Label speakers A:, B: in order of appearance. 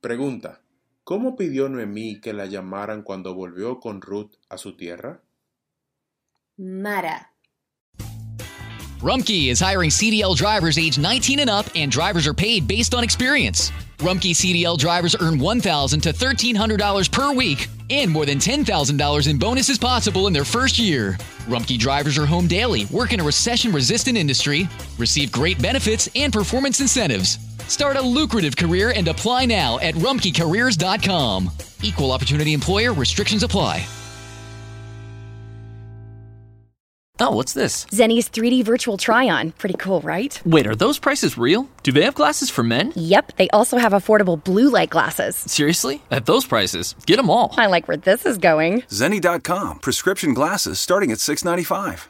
A: Pregunta: ¿Cómo pidió Noemí que la llamaran cuando volvió con Rut a su tierra?
B: Mara.
C: Rumpke is hiring CDL drivers age 19 and up, and drivers are paid based on experience. Rumpke CDL drivers earn $1,000 to $1,300 per week and more than $10,000 in bonuses possible in their first year. Rumpke drivers are home daily, work in a recession resistant industry, receive great benefits and performance incentives. Start a lucrative career and apply now at rumpkecareers.com. Equal opportunity employer restrictions apply.
D: Oh, what's this?
E: Zenni's 3D virtual try on. Pretty cool, right?
D: Wait, are those prices real? Do they have glasses for men?
E: Yep, they also have affordable blue light glasses.
D: Seriously? At those prices, get them all.
E: I like where this is going.
F: Zenni.com, prescription glasses starting at $6.95.